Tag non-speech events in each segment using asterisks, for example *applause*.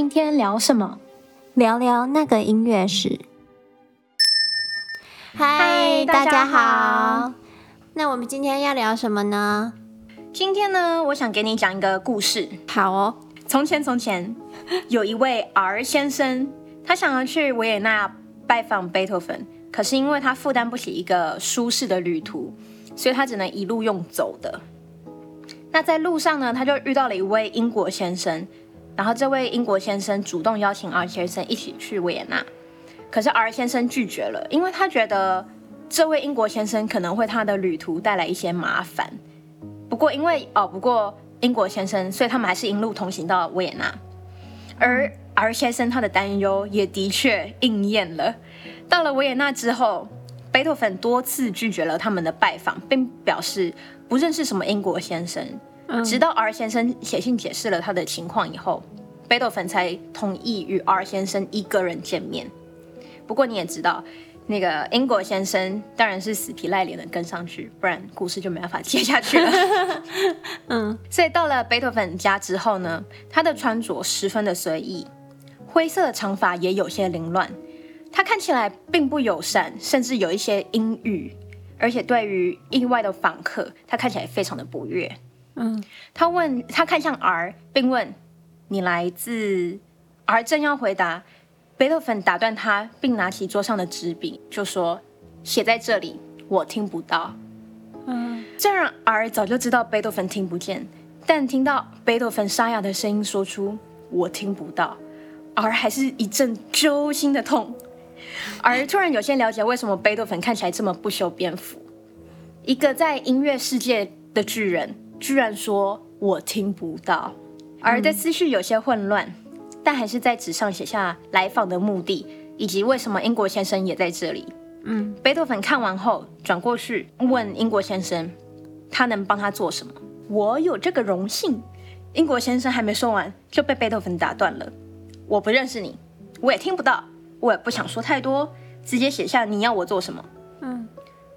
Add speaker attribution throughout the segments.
Speaker 1: 今天聊什么？
Speaker 2: 聊聊那个音乐史。嗨，大家好。那我们今天要聊什么呢？
Speaker 1: 今天呢，我想给你讲一个故事。
Speaker 2: 好哦。
Speaker 1: 从前从前，*laughs* 有一位 R 先生，他想要去维也纳拜访贝多芬，可是因为他负担不起一个舒适的旅途，所以他只能一路用走的。那在路上呢，他就遇到了一位英国先生，然后这位英国先生主动邀请 R 先生一起去维也纳，可是 R 先生拒绝了，因为他觉得这位英国先生可能会他的旅途带来一些麻烦。不过因为哦，不过英国先生，所以他们还是一路同行到维也纳，而 R 先生他的担忧也的确应验了。到了维也纳之后，贝多芬多次拒绝了他们的拜访，并表示。不认识什么英国先生，直到 R 先生写信解释了他的情况以后，贝多芬才同意与 R 先生一个人见面。不过你也知道，那个英国先生当然是死皮赖脸的跟上去，不然故事就没办法接下去了。*laughs* 嗯，所以到了贝多芬家之后呢，他的穿着十分的随意，灰色的长发也有些凌乱，他看起来并不友善，甚至有一些阴郁。而且对于意外的访客，他看起来非常的不悦。嗯，他问他看向 R，并问：“你来自？”R 正要回答，贝多芬打断他，并拿起桌上的纸笔，就说：“写在这里，我听不到。”嗯，这让 R 早就知道贝多芬听不见，但听到贝多芬沙哑的声音说出“我听不到 ”，R 还是一阵揪心的痛。而 *laughs* 突然有些了解为什么贝多芬看起来这么不修边幅，一个在音乐世界的巨人，居然说我听不到。而的思绪有些混乱，但还是在纸上写下来访的目的，以及为什么英国先生也在这里。嗯，贝多芬看完后转过去问英国先生，他能帮他做什么？我有这个荣幸。英国先生还没说完就被贝多芬打断了。我不认识你，我也听不到。我也不想说太多，直接写下你要我做什么。嗯，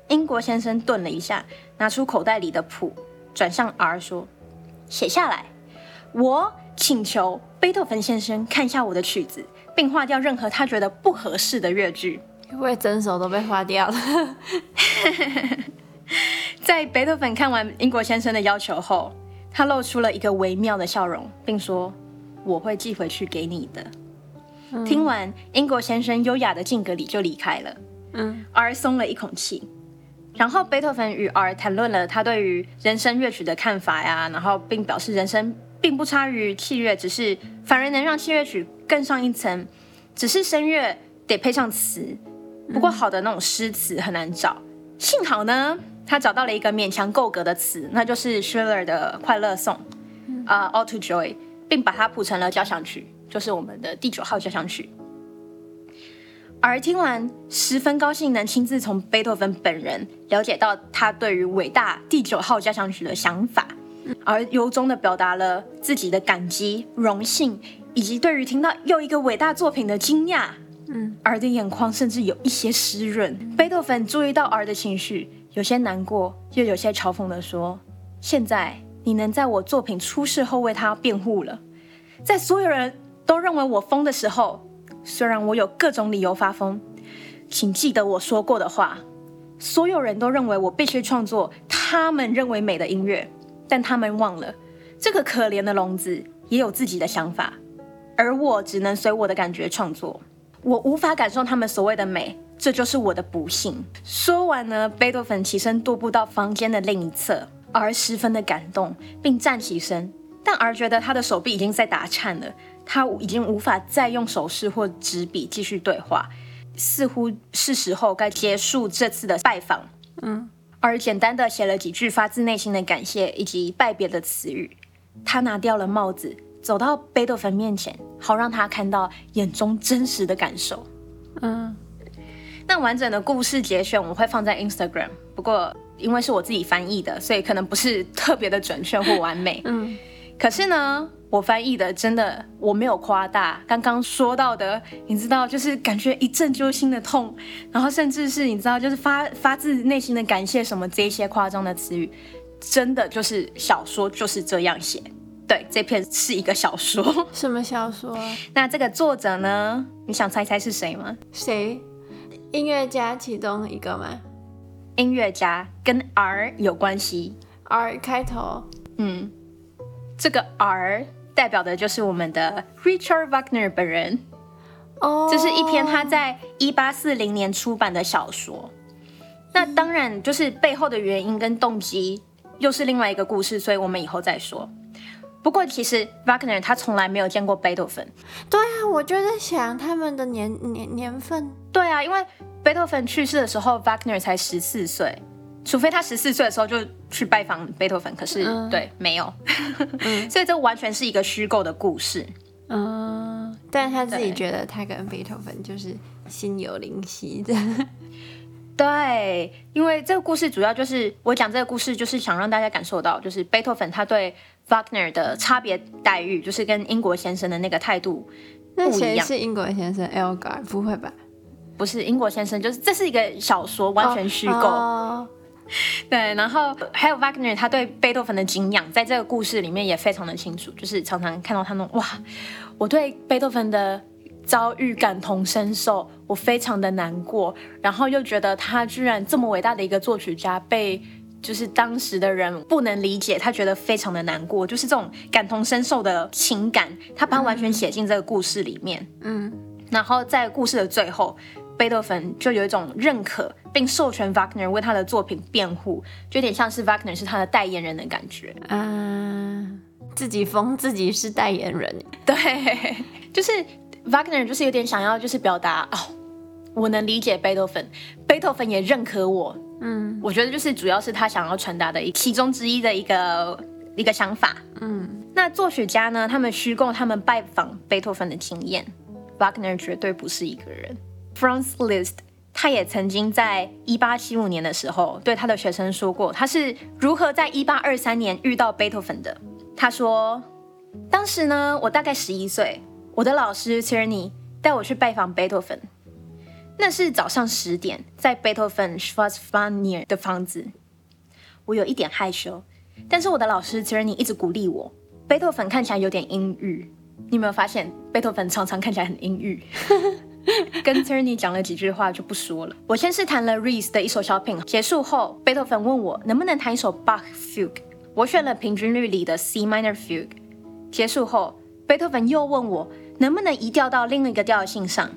Speaker 1: 英国先生顿了一下，拿出口袋里的谱，转向 R 说：“写下来，我请求贝多芬先生看一下我的曲子，并划掉任何他觉得不合适的乐句。”
Speaker 2: 因为整首都被划掉了。*laughs*
Speaker 1: 在贝多芬看完英国先生的要求后，他露出了一个微妙的笑容，并说：“我会寄回去给你的。”听完，英国先生优雅的敬格礼就离开了。嗯，R 松了一口气。然后贝多芬与 R 谈论了他对于人声乐曲的看法呀，然后并表示人声并不差于器乐，只是反而能让器乐曲更上一层。只是声乐得配上词，不过好的那种诗词很难找。幸好呢，他找到了一个勉强够格的词，那就是 Schiller 的《快乐颂》啊，uh，Ode to Joy，并把它谱成了交响曲。就是我们的第九号交响曲，而听完十分高兴能亲自从贝多芬本人了解到他对于伟大第九号交响曲的想法，而由衷的表达了自己的感激、荣幸，以及对于听到又一个伟大作品的惊讶。嗯，R 的眼眶甚至有一些湿润。贝多芬注意到 R 的情绪，有些难过，又有些嘲讽的说：“现在你能在我作品出世后为他辩护了，在所有人。”都认为我疯的时候，虽然我有各种理由发疯，请记得我说过的话。所有人都认为我必须创作他们认为美的音乐，但他们忘了，这个可怜的聋子也有自己的想法，而我只能随我的感觉创作。我无法感受他们所谓的美，这就是我的不幸。说完呢，贝多芬起身踱步到房间的另一侧，而十分的感动，并站起身，但而觉得他的手臂已经在打颤了。他已经无法再用手势或纸笔继续对话，似乎是时候该结束这次的拜访。嗯，而简单的写了几句发自内心的感谢以及拜别的词语。他拿掉了帽子，走到贝多芬面前，好让他看到眼中真实的感受。嗯，那完整的故事节选我会放在 Instagram，不过因为是我自己翻译的，所以可能不是特别的准确或完美。嗯，可是呢。我翻译的真的我没有夸大，刚刚说到的，你知道，就是感觉一阵揪心的痛，然后甚至是你知道，就是发发自内心的感谢什么这些夸张的词语，真的就是小说就是这样写。对，这篇是一个小说。
Speaker 2: 什么小说？*laughs*
Speaker 1: 那这个作者呢？你想猜猜是谁吗？
Speaker 2: 谁？音乐家其中一个吗？
Speaker 1: 音乐家跟 R 有关系
Speaker 2: ，R 开头。
Speaker 1: 嗯，这个 R 代表的就是我们的 Richard Wagner 本人。哦，这是一篇他在一八四零年出版的小说。那当然，就是背后的原因跟动机又是另外一个故事，所以我们以后再说。不过，其实 Wagner 他从来没有见过贝多芬。
Speaker 2: 对啊，我就在想他们的年年年份。对
Speaker 1: 啊，因为贝多芬去世的时候，Wagner 才十四岁，除非他十四岁的时候就去拜访贝多芬。可是，嗯、对，没有，嗯、*laughs* 所以这完全是一个虚构的故事。
Speaker 2: 嗯，但他自己觉得他跟贝多芬就是心有灵犀的。*laughs*
Speaker 1: 对，因为这个故事主要就是我讲这个故事，就是想让大家感受到，就是贝多芬他对 Wagner 的差别待遇，就是跟英国先生的那个态度不一样。
Speaker 2: 那谁是英国先生？Elgar？不会吧？
Speaker 1: 不是英国先生，就是这是一个小说，完全虚构。Oh, oh. *laughs* 对，然后还有 Wagner 他对贝多芬的敬仰，在这个故事里面也非常的清楚，就是常常看到他那种哇，我对贝多芬的。遭遇感同身受，我非常的难过，然后又觉得他居然这么伟大的一个作曲家被就是当时的人不能理解，他觉得非常的难过，就是这种感同身受的情感，他把它完全写进这个故事里面。嗯，然后在故事的最后，贝多芬就有一种认可并授权 Wagner 为他的作品辩护，就有点像是 Wagner 是他的代言人的感觉。
Speaker 2: 嗯，自己封自己是代言人，
Speaker 1: 对，*laughs* 就是。Wagner 就是有点想要，就是表达哦，我能理解贝多芬，贝多芬也认可我，嗯，我觉得就是主要是他想要传达的一其中之一的一个一个想法，嗯，那作曲家呢，他们虚构他们拜访贝多芬的经验，Wagner 绝对不是一个人，Franz Liszt 他也曾经在一八七五年的时候对他的学生说过，他是如何在一八二三年遇到贝多芬的，他说，当时呢，我大概十一岁。我的老师 Czerny 带我去拜访贝多芬，那是早上十点，在贝多芬 Schwarzwaldnähe 的房子。我有一点害羞，但是我的老师 Czerny 一直鼓励我。贝多芬看起来有点阴郁，你有没有发现贝多芬常常看起来很阴郁？*laughs* *laughs* 跟 Czerny 讲了几句话就不说了。我先是弹了 Reese 的一首小品，结束后，贝多芬问我能不能弹一首 Bach Fugue，我选了平均律里的 C minor Fugue。结束后，贝多芬又问我。能不能移调到另一个调性上？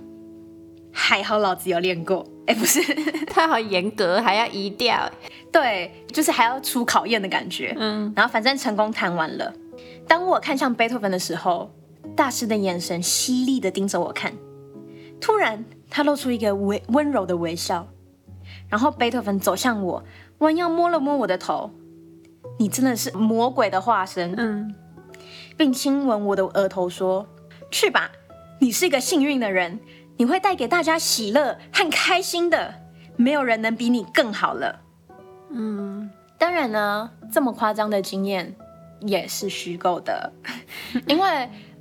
Speaker 1: 还好老子有练过。哎，不是，*laughs*
Speaker 2: 他好严格，还要移调。
Speaker 1: 对，就是还要出考验的感觉。嗯，然后反正成功弹完了。当我看向贝多芬的时候，大师的眼神犀利的盯着我看。突然，他露出一个微温柔的微笑。然后贝多芬走向我，弯腰摸了摸我的头。你真的是魔鬼的化身。嗯，并亲吻我的额头说。去吧，你是一个幸运的人，你会带给大家喜乐和开心的，没有人能比你更好了。嗯，当然呢，这么夸张的经验也是虚构的，*laughs* 因为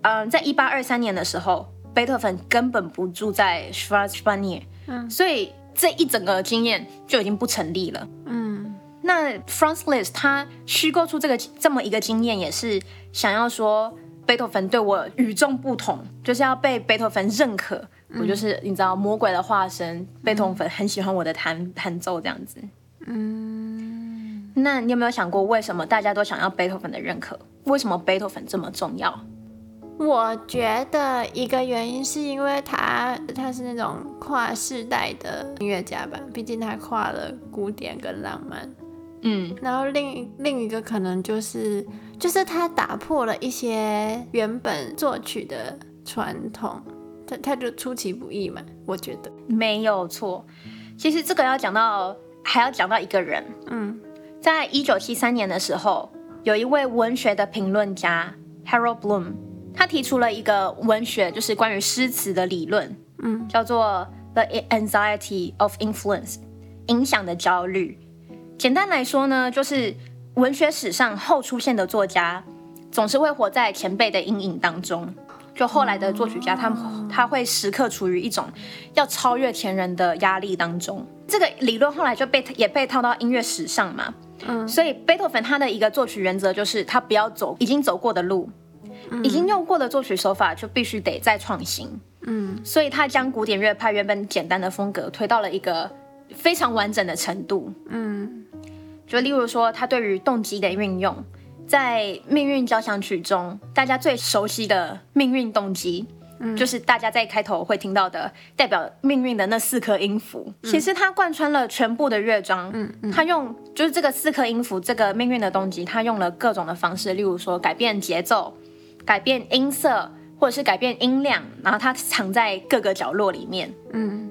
Speaker 1: 嗯、呃，在一八二三年的时候，贝多芬根本不住在 Schwarzwaldnähe，嗯，所以这一整个经验就已经不成立了。嗯，那 Franz Liszt 他虚构出这个这么一个经验，也是想要说。贝多芬对我与众不同，就是要被贝多芬认可。嗯、我就是你知道魔鬼的化身，贝多芬很喜欢我的弹弹奏这样子。嗯，那你有没有想过，为什么大家都想要贝多芬的认可？为什么贝多芬这么重要？
Speaker 2: 我觉得一个原因是因为他他是那种跨世代的音乐家吧，毕竟他跨了古典跟浪漫。嗯，然后另另一个可能就是，就是他打破了一些原本作曲的传统，他他就出其不意嘛，我觉得。
Speaker 1: 没有错。其实这个要讲到，还要讲到一个人，嗯，在一九七三年的时候，有一位文学的评论家 Harold Bloom，他提出了一个文学，就是关于诗词的理论，嗯，叫做 The Anxiety of Influence，影响的焦虑。简单来说呢，就是文学史上后出现的作家，总是会活在前辈的阴影当中。就后来的作曲家，他们他会时刻处于一种要超越前人的压力当中。这个理论后来就被也被套到音乐史上嘛。嗯，所以贝多芬他的一个作曲原则就是他不要走已经走过的路，嗯、已经用过的作曲手法就必须得再创新。嗯，所以他将古典乐派原本简单的风格推到了一个非常完整的程度。嗯，就例如说他对于动机的运用，在《命运交响曲》中，大家最熟悉的命运动机。嗯、就是大家在开头会听到的代表命运的那四颗音符，嗯、其实它贯穿了全部的乐章。嗯，嗯，它用就是这个四颗音符，这个命运的动机，它用了各种的方式，例如说改变节奏、改变音色，或者是改变音量，然后它藏在各个角落里面。嗯，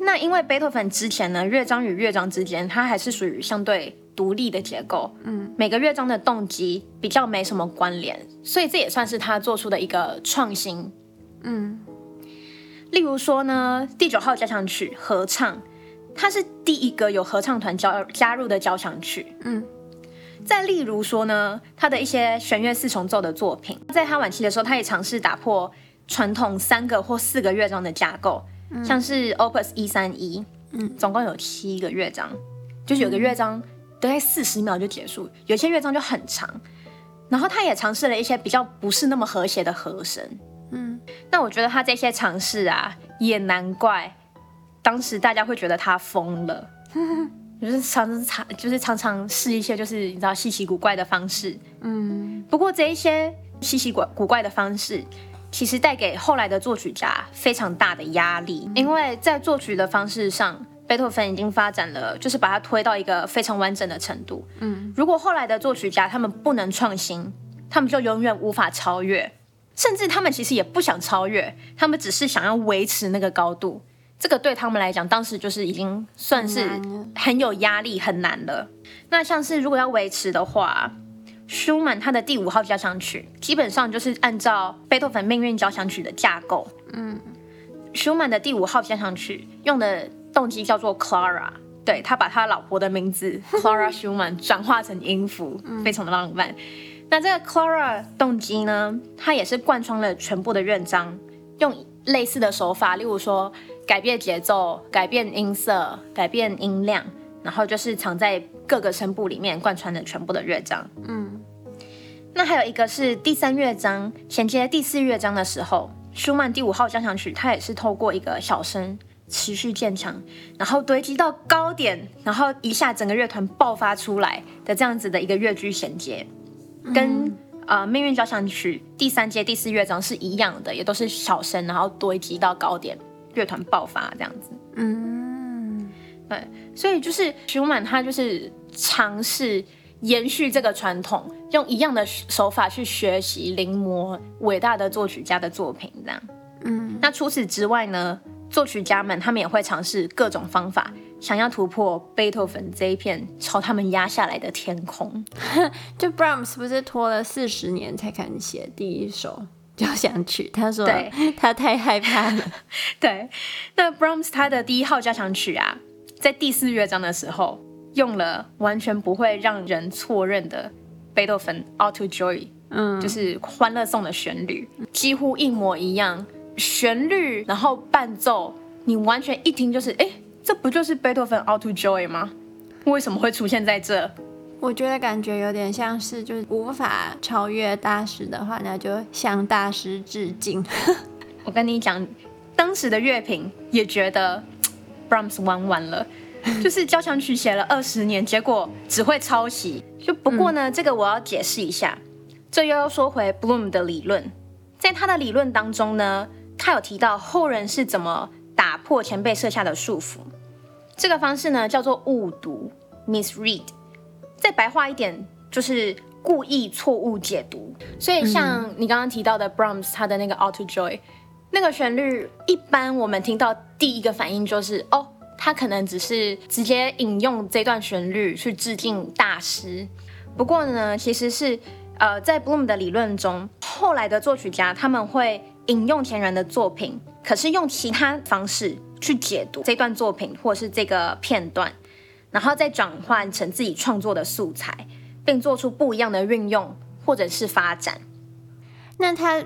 Speaker 1: 那因为贝多芬之前呢，乐章与乐章之间，它还是属于相对独立的结构。嗯，每个乐章的动机比较没什么关联，所以这也算是他做出的一个创新。嗯，例如说呢，第九号交响曲合唱，它是第一个有合唱团加加入的交响曲。嗯，再例如说呢，他的一些弦乐四重奏的作品，在他晚期的时候，他也尝试打破传统三个或四个乐章的架构，嗯、像是 Opus 一三一，嗯，总共有七个乐章，就是有个乐章大概四十秒就结束，有些乐章就很长，然后他也尝试了一些比较不是那么和谐的和声。嗯，那我觉得他这些尝试啊，也难怪当时大家会觉得他疯了，*laughs* 就是常常就是常常试一些就是你知道稀奇古怪的方式。嗯，不过这一些稀奇古古怪的方式，其实带给后来的作曲家非常大的压力，因为在作曲的方式上，贝多芬已经发展了，就是把它推到一个非常完整的程度。嗯，如果后来的作曲家他们不能创新，他们就永远无法超越。甚至他们其实也不想超越，他们只是想要维持那个高度。这个对他们来讲，当时就是已经算是很有压力、很难了。那像是如果要维持的话，舒曼他的第五号交响曲基本上就是按照贝多芬命运交响曲的架构。嗯，舒曼的第五号交响曲用的动机叫做 Clara，对，他把他老婆的名字 Clara 舒曼转化成音符，非常的浪漫。那这个 Clara 动机呢，它也是贯穿了全部的乐章，用类似的手法，例如说改变节奏、改变音色、改变音量，然后就是藏在各个声部里面，贯穿的全部的乐章。嗯，那还有一个是第三乐章衔接第四乐章的时候，舒曼第五号交响曲，它也是透过一个小声持续渐强，然后堆积到高点，然后一下整个乐团爆发出来的这样子的一个乐句衔接。跟呃《命运交响曲》第三节第四乐章是一样的，也都是小声，然后堆积到高点，乐团爆发这样子。嗯，对，所以就是舒曼他就是尝试延续这个传统，用一样的手法去学习临摹伟大的作曲家的作品，这样。嗯，那除此之外呢，作曲家们他们也会尝试各种方法。想要突破贝多芬这一片朝他们压下来的天空，*laughs*
Speaker 2: 就 Brahms 不是拖了四十年才开始写第一首交响曲？他说他太害怕了。*laughs*
Speaker 1: 对，那 Brahms 他的第一号交响曲啊，在第四乐章的时候用了完全不会让人错认的贝多芬 Ode to Joy，嗯，就是欢乐颂的旋律，几乎一模一样，旋律然后伴奏，你完全一听就是哎。欸这不就是贝多芬《Ode to Joy》吗？为什么会出现在这？
Speaker 2: 我觉得感觉有点像是，就是无法超越大师的话，那就向大师致敬。*laughs*
Speaker 1: 我跟你讲，当时的乐评也觉得 Brahms 玩完了，就是交响曲写了二十年，结果只会抄袭。就不过呢，嗯、这个我要解释一下，这又要说回 Bloom 的理论，在他的理论当中呢，他有提到后人是怎么打破前辈设下的束缚。这个方式呢，叫做误读 （misread）。再白话一点，就是故意错误解读。所以像你刚刚提到的 Brahms，他的那个《Auto Joy》，那个旋律，一般我们听到第一个反应就是，哦，他可能只是直接引用这段旋律去致敬大师。不过呢，其实是呃，在 Bloom 的理论中，后来的作曲家他们会引用前人的作品，可是用其他方式。去解读这段作品或是这个片段，然后再转换成自己创作的素材，并做出不一样的运用或者是发展。
Speaker 2: 那他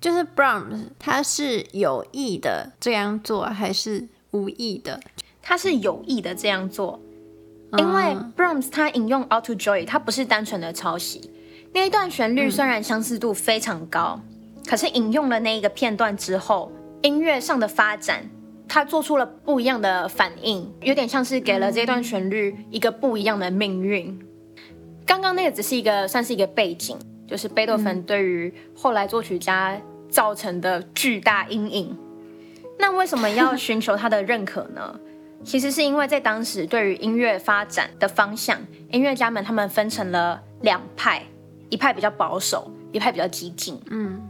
Speaker 2: 就是 Brahms，他是有意的这样做还是无意的？
Speaker 1: 他是有意的这样做，因为 Brahms 他引用 Out to Joy，他不是单纯的抄袭。那一段旋律虽然相似度非常高，嗯、可是引用了那一个片段之后，音乐上的发展，他做出了不一样的反应，有点像是给了这段旋律一个不一样的命运。刚刚那个只是一个算是一个背景，就是贝多芬对于后来作曲家造成的巨大阴影。那为什么要寻求他的认可呢？*laughs* 其实是因为在当时对于音乐发展的方向，音乐家们他们分成了两派，一派比较保守，一派比较激进。嗯，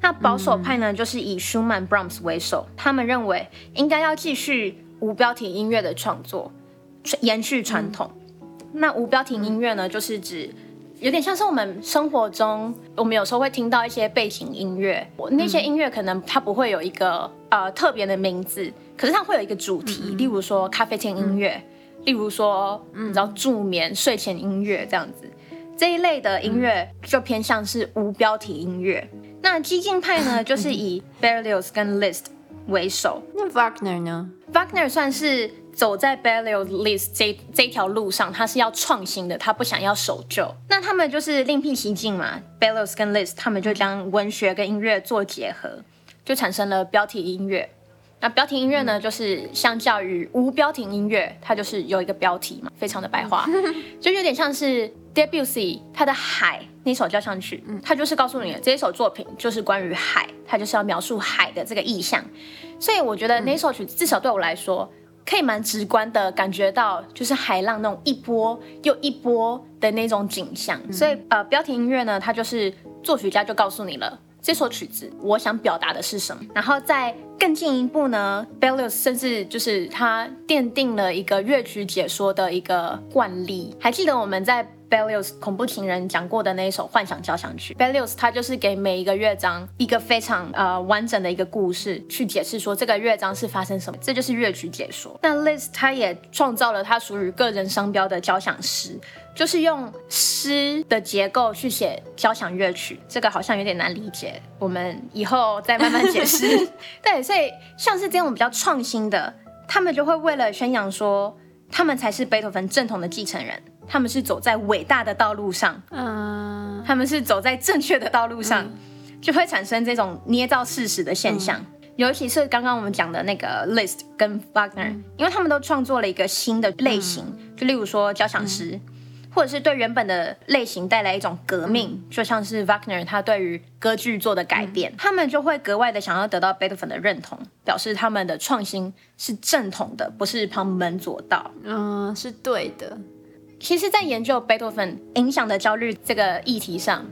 Speaker 1: 那保守派呢，就是以舒曼、Brahms 为首，他们认为应该要继续无标题音乐的创作，延续传统。那无标题音乐呢，就是指有点像是我们生活中，我们有时候会听到一些背景音乐，那些音乐可能它不会有一个呃特别的名字，可是它会有一个主题，例如说咖啡厅音乐，例如说你知道助眠睡前音乐这样子，这一类的音乐就偏向是无标题音乐。那激进派呢，*laughs* 就是以 Berlioz 跟 Liszt 为首。
Speaker 2: 那 Wagner 呢
Speaker 1: ？Wagner 算是。走在 Berlioz Liszt 这这条路上，他是要创新的，他不想要守旧。那他们就是另辟蹊径嘛，Berlioz 跟 Liszt 他们就将文学跟音乐做结合，就产生了标题音乐。那标题音乐呢，就是相较于无标题音乐，它就是有一个标题嘛，非常的白话，*laughs* 就有点像是 Debussy 他的海那首交响曲，嗯他就是告诉你这一首作品就是关于海，他就是要描述海的这个意象。所以我觉得那首曲至少对我来说。可以蛮直观的感觉到，就是海浪那种一波又一波的那种景象。嗯、所以，呃，标题音乐呢，它就是作曲家就告诉你了，这首曲子我想表达的是什么。然后再更进一步呢，Berlioz 甚至就是他奠定了一个乐曲解说的一个惯例。还记得我们在。Berlioz 恐怖情人讲过的那一首幻想交响曲，Berlioz 他就是给每一个乐章一个非常呃完整的一个故事，去解释说这个乐章是发生什么，这就是乐曲解说。那 Liszt 他也创造了他属于个人商标的交响诗，就是用诗的结构去写交响乐曲，这个好像有点难理解，我们以后再慢慢解释。*laughs* 对，所以像是这种比较创新的，他们就会为了宣扬说他们才是贝多芬正统的继承人。他们是走在伟大的道路上，嗯，他们是走在正确的道路上，嗯、就会产生这种捏造事实的现象。嗯、尤其是刚刚我们讲的那个 Liszt 跟 Wagner，、嗯、因为他们都创作了一个新的类型，嗯、就例如说交响诗，嗯、或者是对原本的类型带来一种革命，嗯、就像是 Wagner 他对于歌剧做的改变，嗯、他们就会格外的想要得到贝多芬的认同，表示他们的创新是正统的，不是旁门左道，
Speaker 2: 嗯，是对的。
Speaker 1: 其实，在研究贝多芬影响的焦虑这个议题上，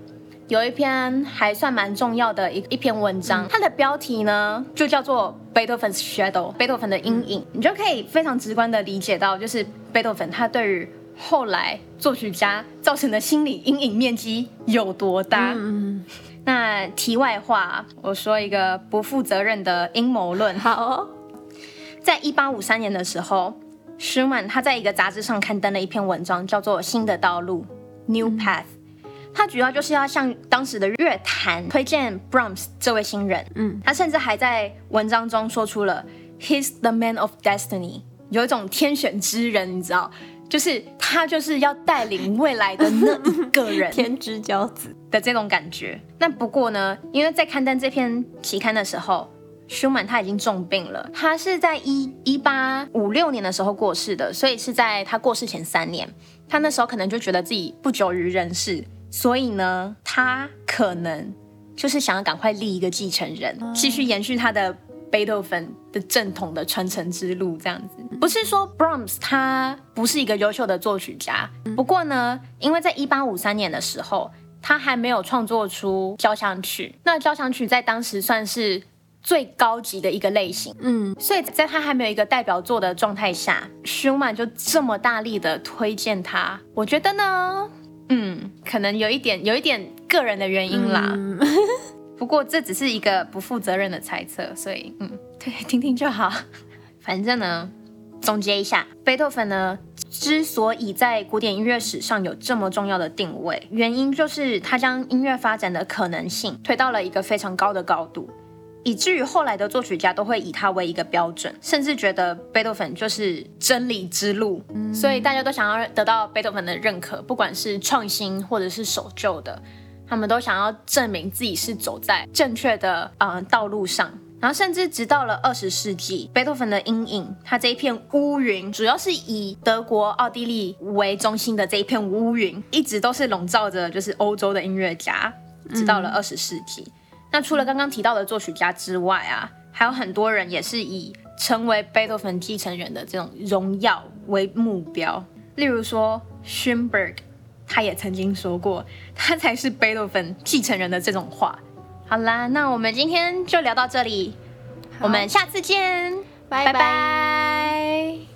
Speaker 1: 有一篇还算蛮重要的一一篇文章，它的标题呢就叫做《贝多芬 Shadow》，贝多芬的阴影。你就可以非常直观的理解到，就是贝多芬他对于后来作曲家造成的心理阴影面积有多大。嗯，那题外话，我说一个不负责任的阴谋论。
Speaker 2: 好哦，
Speaker 1: 在一八五三年的时候。舒曼他在一个杂志上刊登了一篇文章，叫做《新的道路》（New Path）。他主要就是要向当时的乐坛推荐 Brahms 这位新人。嗯，他甚至还在文章中说出了 “He's the man of destiny”，有一种天选之人，你知道，就是他就是要带领未来的那一个人，*laughs*
Speaker 2: 天之骄子
Speaker 1: 的这种感觉。那不过呢，因为在刊登这篇期刊的时候。舒曼他已经重病了，他是在一一八五六年的时候过世的，所以是在他过世前三年。他那时候可能就觉得自己不久于人世，所以呢，他可能就是想要赶快立一个继承人，继续延续他的贝多芬的正统的传承之路。这样子，不是说 Brahms 他不是一个优秀的作曲家，不过呢，因为在一八五三年的时候，他还没有创作出交响曲，那交响曲在当时算是。最高级的一个类型，嗯，所以在他还没有一个代表作的状态下，舒曼就这么大力的推荐他，我觉得呢，嗯，可能有一点有一点个人的原因啦，嗯、*laughs* 不过这只是一个不负责任的猜测，所以嗯，对，*laughs* 听听就好。反正呢，总结一下，贝多芬呢之所以在古典音乐史上有这么重要的定位，原因就是他将音乐发展的可能性推到了一个非常高的高度。以至于后来的作曲家都会以他为一个标准，甚至觉得贝多芬就是真理之路。嗯，所以大家都想要得到贝多芬的认可，不管是创新或者是守旧的，他们都想要证明自己是走在正确的呃道路上。然后，甚至直到了二十世纪，贝多芬的阴影，他这一片乌云，主要是以德国、奥地利为中心的这一片乌云，一直都是笼罩着就是欧洲的音乐家，直到了二十世纪。嗯。那除了刚刚提到的作曲家之外啊，还有很多人也是以成为贝多芬继承人的这种荣耀为目标。例如说，Schoenberg，他也曾经说过，他才是贝多芬继承人的这种话。好啦，那我们今天就聊到这里，我们下次见，拜拜。